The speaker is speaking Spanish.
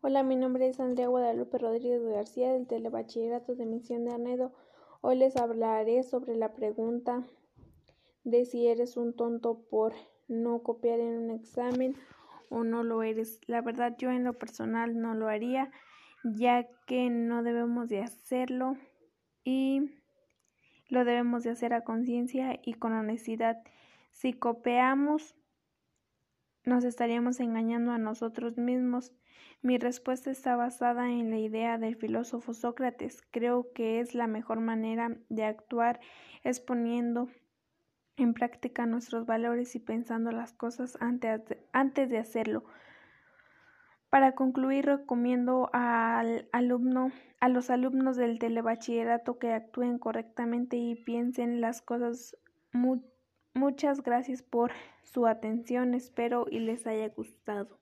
Hola, mi nombre es Andrea Guadalupe Rodríguez García del Telebachillerato de Misión de Arnedo. Hoy les hablaré sobre la pregunta de si eres un tonto por no copiar en un examen o no lo eres. La verdad yo en lo personal no lo haría ya que no debemos de hacerlo y lo debemos de hacer a conciencia y con honestidad. Si copiamos nos estaríamos engañando a nosotros mismos. Mi respuesta está basada en la idea del filósofo Sócrates. Creo que es la mejor manera de actuar exponiendo en práctica nuestros valores y pensando las cosas antes, de hacerlo. Para concluir, recomiendo al alumno, a los alumnos del telebachillerato que actúen correctamente y piensen las cosas muy Muchas gracias por su atención, espero y les haya gustado.